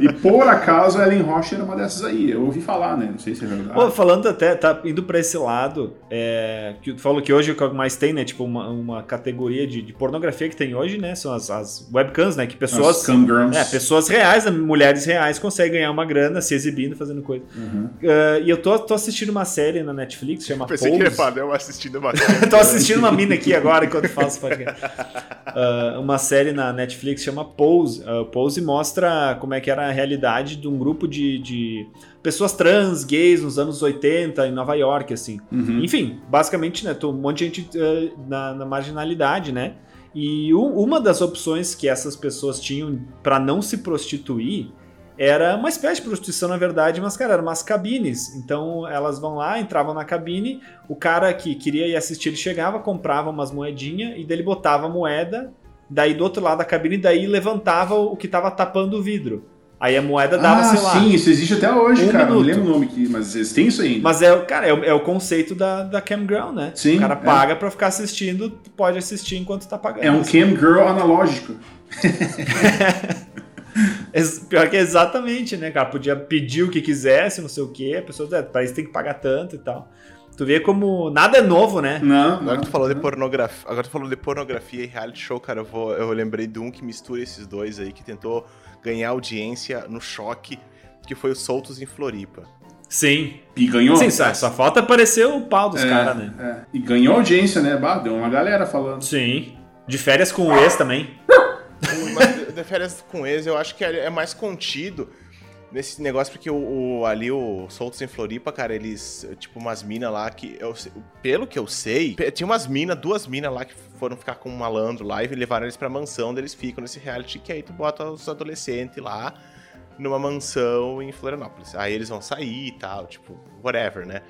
e por acaso a Ellen Rocha era uma dessas aí. Eu ouvi falar, né? Não sei se é verdade. Pô, falando até, tá indo pra esse lado, é, que tu falou que hoje o que mais tem, né? Tipo, uma, uma categoria de, de pornografia que tem hoje, né? São as, as webcams, né? Que pessoas. As. É, pessoas reais, né, mulheres reais, conseguem ganhar uma grana se exibindo, fazendo coisa. Uhum. Uh, e eu tô, tô assistindo uma série na Netflix, chama Pensei Pose. que falar, eu assistindo uma tô assistindo uma mina aqui agora enquanto faço podcast. Uh, uma série na Netflix chama Pose. Uh, Pose mostra como é que era a realidade de um grupo de, de pessoas trans, gays nos anos 80 em Nova York, assim. Uhum. Enfim, basicamente, né, tô um monte de gente uh, na, na marginalidade, né? E uma das opções que essas pessoas tinham para não se prostituir era uma espécie de prostituição, na verdade, mas, cara, eram umas cabines. Então, elas vão lá, entravam na cabine, o cara que queria ir assistir, ele chegava, comprava umas moedinhas e dele botava a moeda, daí do outro lado da cabine, daí levantava o que tava tapando o vidro. Aí a moeda dava, ah, sei lá. sim, isso existe até hoje, um cara. Não minuto. lembro o nome aqui, mas têm isso ainda. Mas é, cara, é o, é o conceito da, da campground, né? Sim, o cara é. paga pra ficar assistindo, tu pode assistir enquanto tá pagando. É um cam girl analógico. Pior que é exatamente, né, cara? Podia pedir o que quisesse, não sei o quê, a pessoa, é, pra isso tem que pagar tanto e tal. Tu vê como nada é novo, né? Não, Agora não. tu falou de pornografia. Agora tu falou de pornografia e reality show, cara. Eu, vou, eu lembrei de um que mistura esses dois aí, que tentou ganhar audiência no choque, que foi o Soltos em Floripa. Sim. E ganhou. Sim, só, só falta aparecer o pau dos É, caras, né? é. E ganhou audiência, né? Bah, deu uma galera falando. Sim. De férias com o ex também. De- férias com eles, eu acho que é é mais contido nesse negócio, porque o, o- ali o Soltos em Floripa, cara, eles, tipo, umas minas lá que, eu, pelo que eu sei, tinha umas minas, duas minas lá que foram ficar com um malandro lá e levaram eles pra mansão, daí eles ficam nesse reality que aí tu bota os adolescentes lá numa mansão em Florianópolis. Aí eles vão sair e tal, tipo, whatever, né?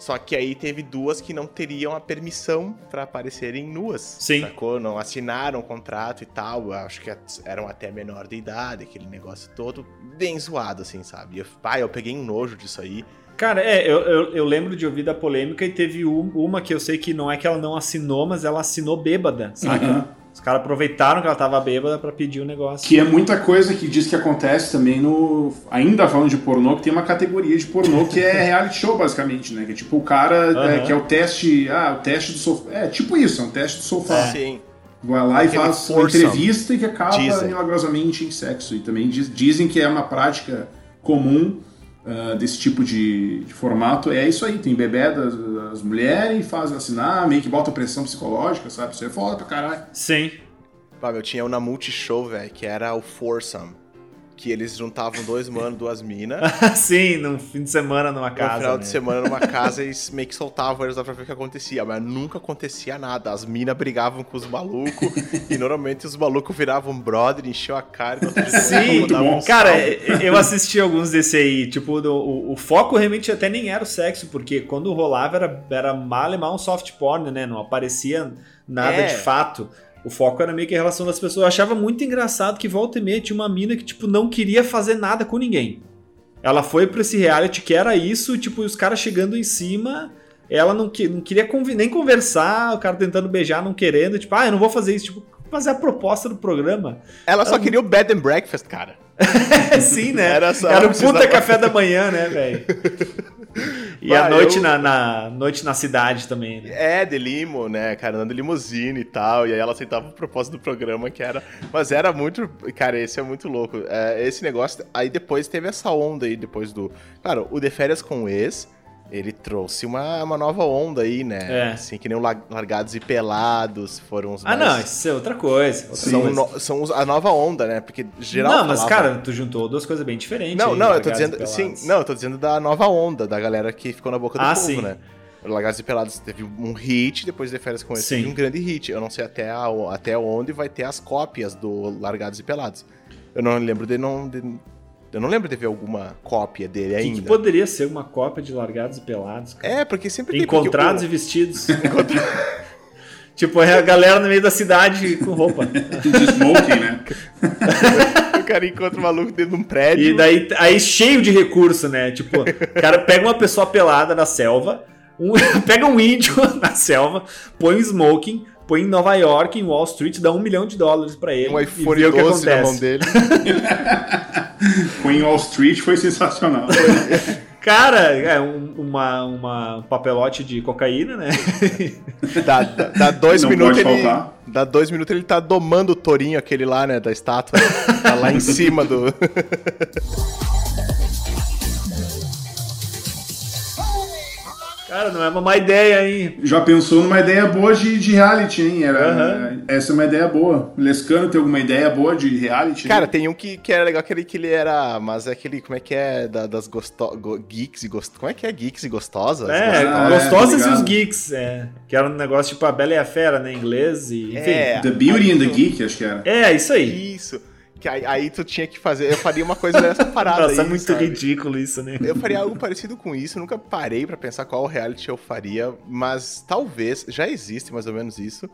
Só que aí teve duas que não teriam a permissão pra aparecerem nuas. Sim. Sacou? Não assinaram o contrato e tal. Eu acho que eram até menor de idade, aquele negócio todo bem zoado, assim, sabe? E eu, pai, eu peguei um nojo disso aí. Cara, é, eu, eu, eu lembro de ouvir da polêmica e teve um- uma que eu sei que não é que ela não assinou, mas ela assinou bêbada, saca? Aham. Os caras aproveitaram que ela tava bêbada pra pedir o negócio. Que é muita coisa que diz que acontece também no. Ainda falando de pornô, que tem uma categoria de pornô que é reality show, basicamente, né? Que é tipo o cara é, Aham. que é o teste. Ah, o teste do sofá. É tipo isso, é um teste do sofá. Sim. Vai lá e faz uma entrevista e que acaba Dizem. milagrosamente em sexo. E também diz- dizem que é uma prática comum ah, desse tipo de, de formato. É isso aí, tem bebê das, das mulheres, faz assinar, meio que bota pressão psicológica, sabe? Isso é foda pra caralho. Sim. Pá, eu tinha um na Multishow, velho, que era o Foursome. Que eles juntavam dois manos, duas minas. Sim, num fim de semana numa no casa. final né? de semana numa casa e meio que soltavam eles lá pra ver o que acontecia. Mas nunca acontecia nada. As minas brigavam com os malucos e normalmente os malucos viravam brother, enchiam a cara. Sim, um cara, eu assisti alguns desse aí, tipo, do- o, o foco realmente até nem era o sexo, porque quando rolava era, era mal e mal um soft porn, né? Não aparecia nada É. de fato. O foco era meio que a relação das pessoas. Eu achava muito engraçado que volta e meia tinha uma mina que, tipo, não queria fazer nada com ninguém. Ela foi pra esse reality que era isso, tipo, os caras chegando em cima, ela não, que, não queria convi- nem conversar, o cara tentando beijar, não querendo, tipo, ah, eu não vou fazer isso, tipo, fazer a proposta do programa. Ela só queria o bed and breakfast, cara. É sim, né? Era Era, só- o ela puta café da manhã, né, velho? E Bah, a noite, eu- na, na- noite na cidade também, né? É, de limo, né, cara, andando de limusine e tal. E aí ela aceitava o propósito do programa, que era. Mas era muito. Cara, esse é muito louco. É, esse negócio. Aí depois teve essa onda aí, depois do. Claro, o De Férias com o Ex. Ele trouxe uma, uma nova onda aí, né? É. Assim, que nem o Lar- Largados e Pelados foram os Ah, mais... não, isso é outra coisa. outra São, coisa. no- são os- a nova onda, né? Porque geral. não, mas, cara, tu juntou duas coisas bem diferentes. Não, aí, não, eu tô dizendo. Sim, não, eu tô dizendo da nova onda, da galera que ficou na boca do Ah, povo, sim. né? Largados e Pelados teve um hit, depois de Férias com esse um grande hit. Eu não sei até, a- até onde vai ter as cópias do Largados e Pelados. Eu não lembro de não. de- eu não lembro de ver alguma cópia dele O que, que ainda. poderia ser uma cópia de Largados e Pelados? cara? É, porque sempre tem. Encontrados porque e vestidos. tipo, é a galera no meio da cidade com roupa. De smoking, né? o- cara encontra o maluco dentro de um prédio. E daí, aí cheio de recurso, né? Tipo, o cara pega uma pessoa pelada na selva, um- pega um índio na selva, põe um smoking, põe em Nova York, em Wall Street, dá um milhão de dólares pra ele. um e iPhone vê o que 12 na mão acontece. dele. Em Wall Street foi sensacional. Cara, é um, uma, uma- um papelote de cocaína, né? Dá, dá, dá dois Não minutos ele. faltar. Dá dois minutos ele tá domando o tourinho, aquele lá, né? Da estátua. Tá lá em cima do. Cara, não é uma má ideia, hein? Já pensou numa ideia boa de, de reality, hein? Era, Aham. Essa é uma ideia boa. O Lescano tem alguma ideia boa de reality? Cara, tem um que, que era legal, aquele que ele era. Mas é aquele. Como é que é? Da- das gosto... go- geeks e gost... Como é que é? Geeks e gostosas? É, Ah, é, gostosas tô e os ligado. geeks, é. Que era um negócio tipo a Bela e a Fera, né? Em inglês e. Enfim. É. The Beauty and the Geek, acho que era. É, isso aí. Isso. Que aí, aí tu tinha que fazer. Eu faria uma coisa dessa parada. Nossa, é aí, muito sabe? ridículo isso, né? Eu faria algo parecido com isso, eu nunca parei pra pensar qual reality eu faria, mas talvez, já existe mais ou menos isso.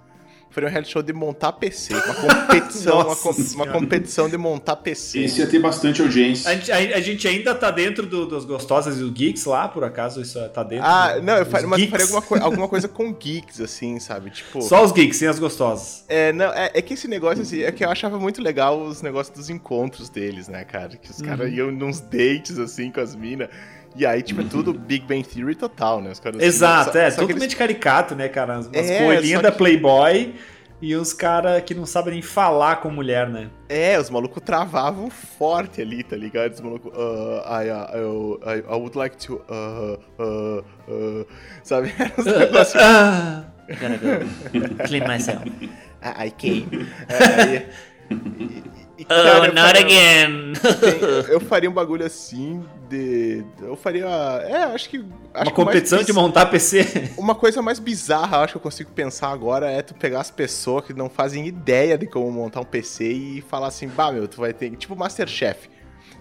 Faria um reality show de montar PC, uma competição, uma, com- uma competição de montar PC. Esse ia ter bastante audiência. A gente, a- a gente ainda tá dentro do- dos gostosas e os geeks lá, por acaso isso tá dentro? Ah, do- não, eu dos faria, mas eu faria alguma, coi- alguma coisa com geeks, assim, sabe? Tipo. Só os geeks, sem as gostosas. É, não, é, é que esse negócio, assim, é que eu achava muito legal os negócios dos encontros deles, né, cara? Que os Uhum. caras iam nos dates, assim, com as minas. E aí, tipo, é tudo Big Bang Theory total, né? Os caras, assim, Exato, só- é, só que totalmente eles- caricato, né, cara? Umas É, coelhinhas da que- Playboy e os caras que não sabem nem falar com mulher, né? É, os malucos travavam forte ali, tá ligado? Os malucos, ah, I, uh, eu- I, I would like to, uh, uh, uh, sabe? Uns negócios, Ah, gotta go. Clean myself. I, I came. É, e- e- cara, Oh, not faria- again. eu faria um bagulho assim de... Eu faria... É, acho que... Acho Uma que o mais competição de montar PC. Uma coisa mais bizarra, acho que eu consigo pensar agora, é tu pegar as pessoas que não fazem ideia de como montar um PC e falar assim, bah, meu, tu vai ter... Tipo Masterchef.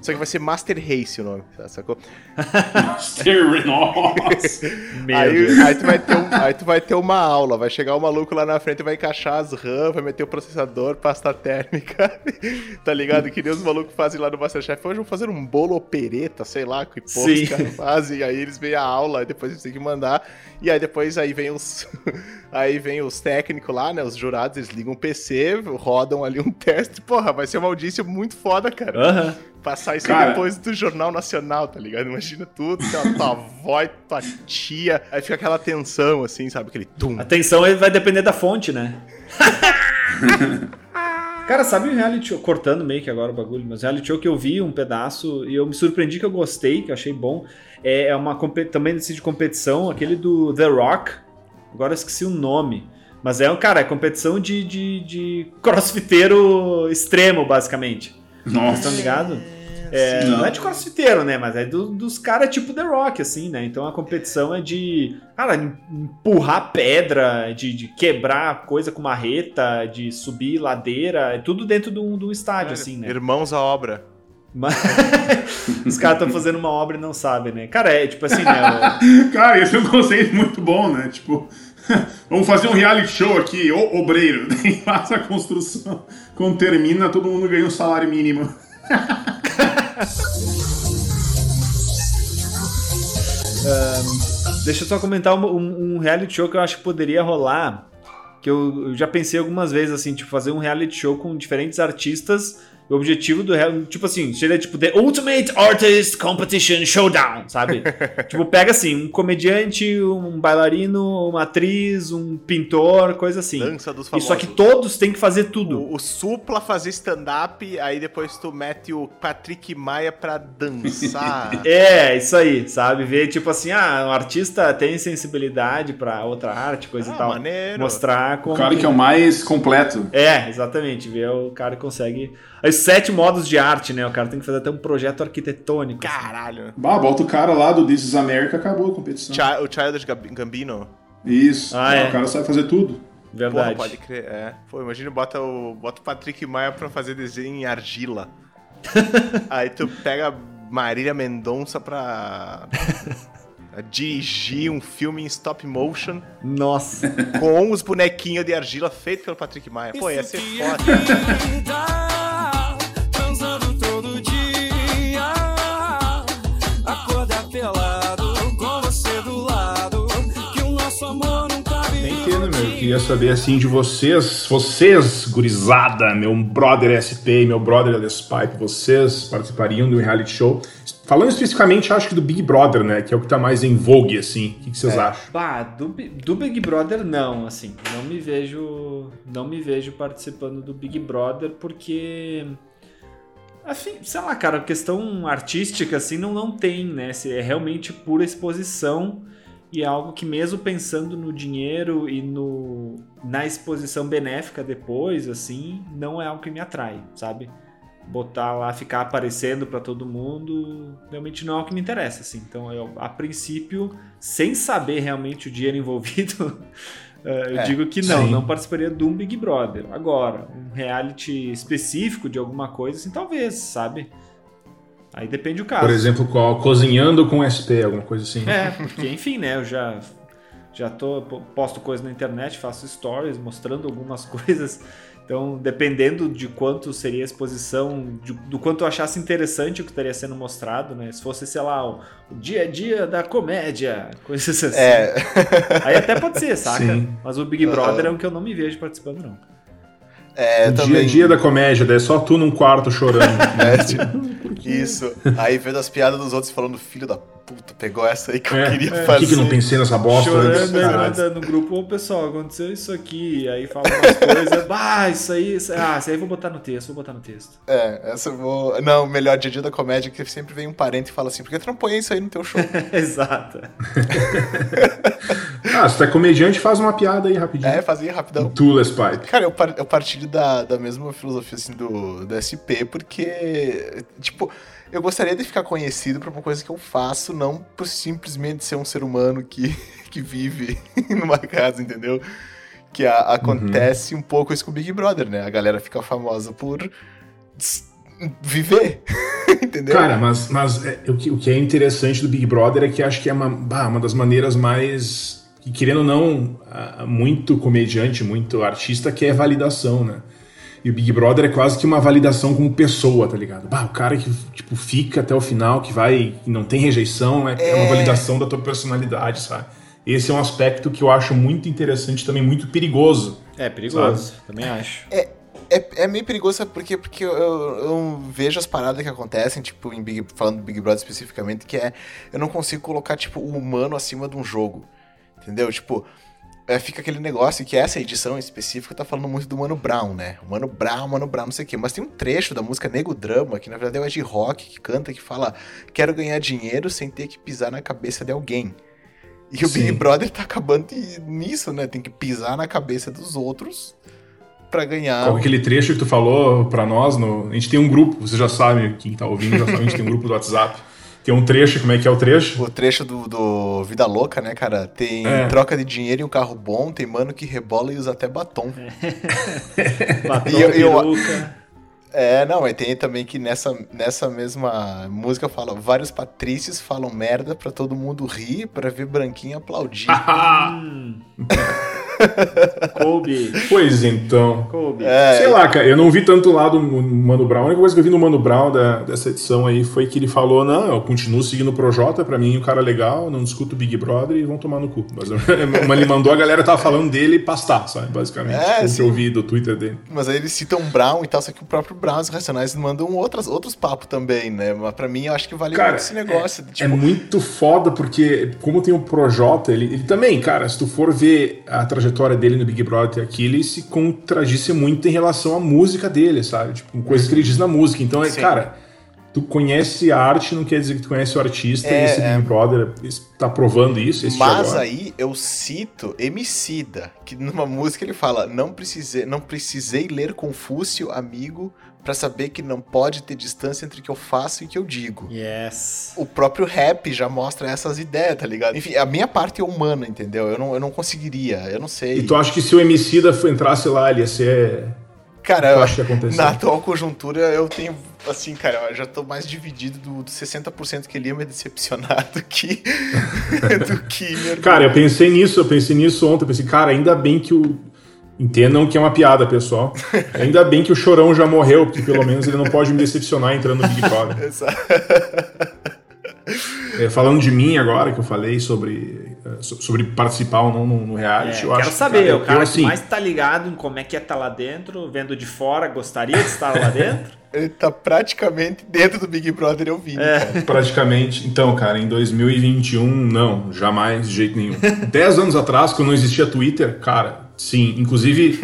Só que vai ser Master Race o nome, sacou? Nossa. Meu Aí, Deus. aí, tu vai ter um- aí tu vai ter uma aula, vai chegar o maluco lá na frente e vai encaixar as RAM, vai meter o processador, pasta térmica, tá ligado? Que nem os malucos fazem lá no Masterchef. Hoje vão fazer um bolo opereta, sei lá, que porra os caras fazem. Aí eles veem a aula, aí depois eles têm que mandar. E aí depois aí vem os. Aí vem os técnicos lá, né? Os jurados, eles ligam o PC, rodam ali um teste. Porra, vai ser uma audiência muito foda, cara. Passar isso aí Cara. depois do Jornal Nacional, tá ligado? Imagina tudo, tua, tua avó e tua tia. Aí fica aquela tensão, assim, sabe? Aquele tum. Atenção, vai depender da fonte, né? Cara, sabe um reality show, cortando meio que agora o bagulho, mas um reality show que eu vi um pedaço e eu me surpreendi que eu gostei, que eu achei bom. É é uma também desse de competição, aquele do The Rock. Agora eu esqueci o nome. Mas é um, cara, é competição de, de, de crossfiteiro extremo, basicamente. Vocês Nossa. estão ligados? É, não. Não. é de crossfiteiro, né? Mas é do- dos caras tipo The Rock, assim, né? Então a competição é de, cara, em- empurrar pedra, de, de quebrar coisa com marreta, de subir ladeira, é tudo dentro de um, de um estádio, assim, né? Irmãos à obra. Mas os caras estão fazendo uma obra e não sabem, né? Cara, é tipo assim, né? Cara, esse é um conceito muito bom, né? Tipo, vamos fazer um reality show aqui, o obreiro. Daí faz a construção. Quando termina, todo mundo ganha um salário mínimo. Deixa eu só comentar um, um- um reality show que eu acho que poderia rolar. Que eu, eu já pensei algumas vezes, assim, tipo, fazer um reality show com diferentes artistas. O objetivo do reality, tipo assim, seria tipo The Ultimate Artist Competition Showdown, sabe? tipo, pega assim, um comediante, um bailarino, uma atriz, um pintor, coisa assim. Dança dos E famosos. só que todos têm que fazer tudo. O, o Supla fazer stand-up, aí depois tu mete o Patrick Maia pra dançar. É, isso aí, sabe? Ver, tipo assim, ah, um artista tem sensibilidade pra outra arte, coisa Ah, e tal. maneiro. Mostrar O como. cara que é o mais completo. É, exatamente. Ver o cara que consegue. Os sete modos de arte, né? O cara tem que fazer até um projeto arquitetônico. assim. Caralho. Bah, bota o cara lá do This is America, acabou a competição. Chi- o Childish Gambino. Isso. Ah, Ah, é. O cara sabe fazer tudo. Verdade. Porra, pode crer. É. Pô, imagina, bota o, bota o Patrick Maia pra fazer desenho em argila. Aí tu pega Marília Mendonça pra dirigir um filme em stop motion Nossa. com os bonequinhos de argila feitos pelo Patrick Maia. Pô, ia ser foda. Né, meu? Eu queria saber, assim, de vocês, vocês, gurizada, meu brother SP, meu brother LS Pipe, vocês participariam do reality show? Falando especificamente, acho que do Big Brother, né? Que é o que tá mais em vogue, assim. O que, que vocês acham? Bah, do, do Big Brother não, assim, não me vejo, não me vejo participando do Big Brother porque Afim, sei lá, cara, questão artística assim não não tem, né? Se É realmente pura exposição e é algo que mesmo pensando no dinheiro e no na exposição benéfica depois, assim, não é algo que me atrai, sabe? Botar lá, ficar aparecendo pra todo mundo, realmente não é o que me interessa, assim. Então, eu, a princípio, sem saber realmente o dinheiro envolvido, eh, eu É, digo que não, sim. não participaria de um Big Brother. Agora, um reality específico de alguma coisa, assim, talvez, sabe? Aí depende do caso. Por exemplo, qual? Cozinhando com SP, alguma coisa assim. É, porque enfim, né, eu já já tô posto coisa na internet, faço stories mostrando algumas coisas. Então, dependendo de quanto seria a exposição, de- do quanto eu achasse interessante o que estaria sendo mostrado, né? Se fosse, sei lá, o, o dia a dia da comédia, coisas assim. É. Aí até pode ser, saca? Sim. Mas o Big Brother Aham. é um que eu não me vejo participando, não. É, o dia também. a dia da comédia, daí é só tu num quarto chorando. É, tipo, isso. Aí vendo as piadas dos outros falando, filho da puta, pegou essa aí que eu É, queria Por fazer. que, que não pensei nessa bosta antes? Chorando, manda no grupo, ô pessoal, aconteceu isso aqui. Aí fala umas coisas, ah, isso aí, isso, ah, isso aí eu vou botar no texto, vou botar no texto. É, essa eu vou. Não, o melhor dia a dia da comédia é que sempre vem um parente e fala assim, por que tu não põe isso aí no teu show? Exato. Ah, se tu é comediante, faz uma piada aí rapidinho. é, fazia rapidão. Tooless Pipe. Cara, eu, par- eu partilho da, da mesma filosofia assim, do, do SP, porque, tipo, eu gostaria de ficar conhecido por uma coisa que eu faço, não por simplesmente ser um ser humano que, que vive numa casa, entendeu? Que a- acontece um pouco isso com o Big Brother, né? A galera fica famosa por viver, entendeu? Cara, mas, mas é, o, que, o que é interessante do Big Brother é que acho que é uma, bah, uma das maneiras mais. Que querendo ou não, muito comediante, muito artista, que é validação, né? E o Big Brother é quase que uma validação como pessoa, tá ligado? Bah, o cara que tipo, fica até o final, que vai. que não tem rejeição, é, é uma É. validação da tua personalidade, sabe? Esse é um aspecto que eu acho muito interessante também, muito perigoso. É perigoso, também acho. É, é meio perigoso, sabe por quê? Porque eu, eu- eu vejo as paradas que acontecem, tipo, em Big, falando do Big Brother especificamente, que é. Eu não consigo colocar, tipo, o humano acima de um jogo. Entendeu? Tipo. é, fica aquele negócio que essa edição em específico tá falando muito do Mano Brown, né? O Mano Brown, Mano Brown, não sei o quê. Mas tem um trecho da música Nego Drama, que na verdade é o Ed Rock, que canta, que fala: Quero ganhar dinheiro sem ter que pisar na cabeça de alguém. E o Big Sim. Brother tá acabando nisso, né? Tem que pisar na cabeça dos outros pra ganhar. Qual aquele trecho que tu falou pra nós? No... A gente tem um grupo, vocês já sabem, quem tá ouvindo já sabe, a gente tem um grupo do WhatsApp. Tem um trecho, como é que é o trecho? O trecho do, do Vida Louca, né, cara? Tem É. troca de dinheiro e um carro bom, tem mano que rebola e usa até batom. Batom, E eu- eu- peruca. É, não, e tem também que nessa, nessa mesma música fala: vários patrícios falam merda pra todo mundo rir, pra ver branquinho aplaudir. Kobe. Pois então. Kobe. É, Sei lá, cara, eu não vi tanto lá do Mano Brown. A única coisa que eu vi no Mano Brown da- dessa edição aí foi que ele falou: não, eu continuo seguindo o Projota, pra mim, um cara legal, não discuto o Big Brother e vão tomar no cu. Mas, mas ele mandou a galera tava falando dele pastar, sabe? Basicamente. É, o que eu vi do Twitter dele. Mas aí eles citam Brown e tal, só que o próprio Brown e os Racionais mandam outras, outros papos também, né? Mas pra mim eu acho que vale Cara, muito esse negócio. É tipo, muito foda porque, como tem o Projota, ele, ele também, cara, se tu for ver a trajetória dele no Big Brother aqui, ele se contradisse muito em relação à música dele, sabe? Tipo, coisas que ele diz na música. Então, é, Sim. cara, tu conhece a arte, não quer dizer que tu conhece o artista, É, e esse é. Big Brother tá provando isso. Mas aí eu cito Emicida, que numa música ele fala: não precisei, não precisei ler Confúcio, amigo, pra saber que não pode ter distância entre o que eu faço e o que eu digo. Yes. O próprio rap já mostra essas ideias, tá ligado? Enfim, a minha parte é humana, entendeu? Eu não, eu não conseguiria, eu não sei. E tu acha que se o Emicida entrasse lá, ele ia ser. Cara, eu acho que ia acontecer. na atual conjuntura eu tenho, assim, cara, eu já tô mais dividido do, do 60% que ele ia me decepcionar do que. do que Cara, eu pensei nisso, eu pensei nisso ontem. Eu pensei, cara, ainda bem que o. Entendam que é uma piada, pessoal. Ainda bem que o Chorão já morreu, porque pelo menos ele não pode me decepcionar entrando no Big Brother. Exato. É, falando de mim agora, que eu falei sobre so- sobre participar ou não no, no reality. É, eu quero acho, saber, cara, o cara eu, que mais tá ligado em como é que é estar lá dentro, vendo de fora, gostaria de estar lá dentro? Ele tá praticamente dentro do Big Brother ouvindo. É. cara. Praticamente. Então, cara, em 2021, não, jamais, de jeito nenhum. Dez anos atrás, quando não existia Twitter, cara, sim. Inclusive,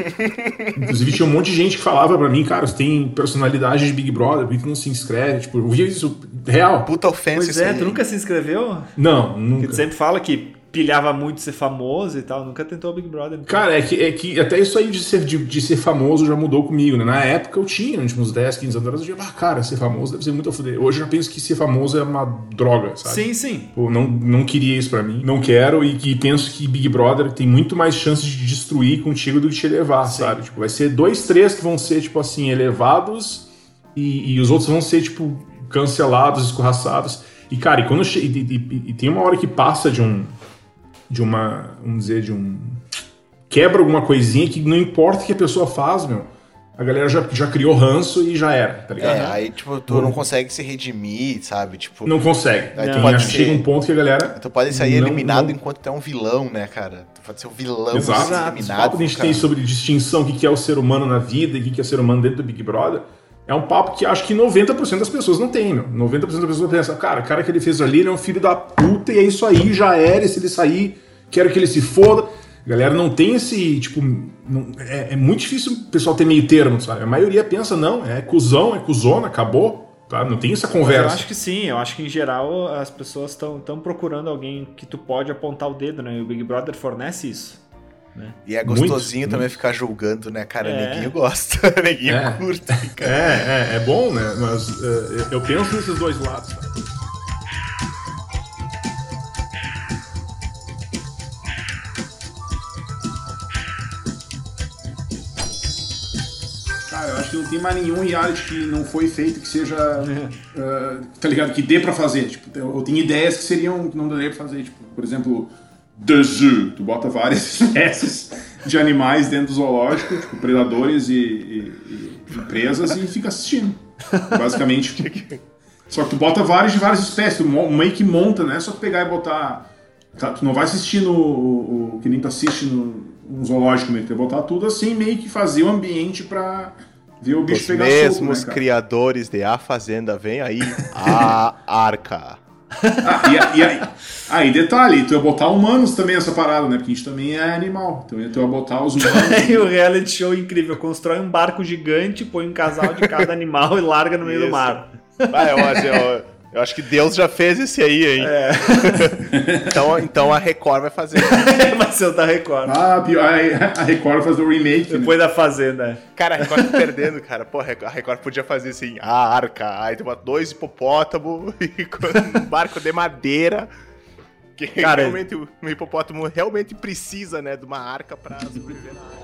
inclusive tinha um monte de gente que falava pra mim, cara, você tem personalidade de Big Brother, por que tu não se inscreve? Tipo, eu via isso real. Puta ofensa Pois isso é, aí. tu nunca se inscreveu? Não, nunca. tu sempre fala que pilhava muito ser famoso e tal, nunca tentou o Big Brother. então. Cara, é que, é que até isso aí de ser, de, de ser famoso já mudou comigo, né? Na época eu tinha, tipo, uns 10, 15 anos atrás, eu dizia, ah, cara, ser famoso deve ser muito a fuder. Hoje eu já penso que ser famoso é uma droga, sabe? Sim, sim. Pô, não, não queria isso pra mim, não quero, e que penso que Big Brother tem muito mais chance de destruir contigo do que te elevar, sabe? Tipo, vai ser dois, três que vão ser, tipo assim, elevados e, e os outros vão ser, tipo, cancelados, escorraçados. E, cara, e quando e, e- e- e tem uma hora que passa de um. De uma. Vamos dizer, de um. Quebra alguma coisinha que não importa o que a pessoa faz, meu. A galera já, já criou ranço e já era, tá ligado? É, aí, tipo, tu não consegue se redimir, sabe? Tipo, Não consegue. Aí tu Tem- pode ser- chega um ponto que a galera. tu pode sair não- eliminado não- enquanto tu é um vilão, né, cara? Tu pode ser um vilão Exato. eliminado. papo que a gente cara. tem sobre distinção, o que é o ser humano na vida e o que que é o ser humano dentro do Big Brother, é um papo que acho que 90% das pessoas não tem, meu. 90% das pessoas pensam, cara, o cara que ele fez ali, ele é um filho da puta e é isso aí, já era, e se ele sair, quero que ele se foda. A galera não tem esse, tipo, não- é, é muito difícil o pessoal ter meio termo, sabe? A maioria pensa, não, é cuzão, é cuzona, acabou, tá? Não tem essa Mas eu conversa. acho que sim, eu acho que em geral as pessoas estão procurando alguém que tu pode apontar o dedo, né? E o Big Brother fornece isso. E é Muito, gostosinho também muito. ficar julgando, né, cara? É. Ninguém gosta, ninguém É. curte. Cara. É, é, é bom, né? Mas é, eu penso nesses dois lados, tá? Cara, eu acho que não tem mais nenhum reality que não foi feito que seja. eh, tá ligado? Que dê pra fazer. Tipo, eu eu tenho ideias que seriam. que não daria pra fazer. Tipo, por exemplo, The Zoo. Tu bota várias espécies de animais dentro do zoológico, tipo, predadores e, e- e empresas, e fica assistindo. Basicamente. Só que tu bota várias de várias espécies, tu meio que monta, né? Só tu pegar e botar. tá, tu não vai assistir no. O, o- que nem tu assiste no, no zoológico mesmo, tu vai botar tudo assim, meio que fazer o ambiente pra ver o bicho Os pegar mesmos soco, né, criadores de A Fazenda, vem aí a Arca. Ah, e, aí, aí, detalhe, tu ia botar humanos também nessa parada, né? Porque a gente também é animal. Então tu ia botar os humanos. E o reality show incrível, constrói um barco gigante, põe um casal de cada animal e larga no meio do Isso. mar. Ah, eu, acho- eu- eu acho que Deus já fez esse aí, hein? É. então, então a Record vai fazer. Vai ser o da Record. ah, a Record vai fazer o remake. né? Depois da Fazenda. Cara, a Record tá perdendo, cara. Pô, a Record podia fazer assim, a arca. Aí bota dois hipopótamos e um barco de madeira. Que Cara, realmente o hipopótamo realmente precisa, né, de uma arca pra sobreviver na água.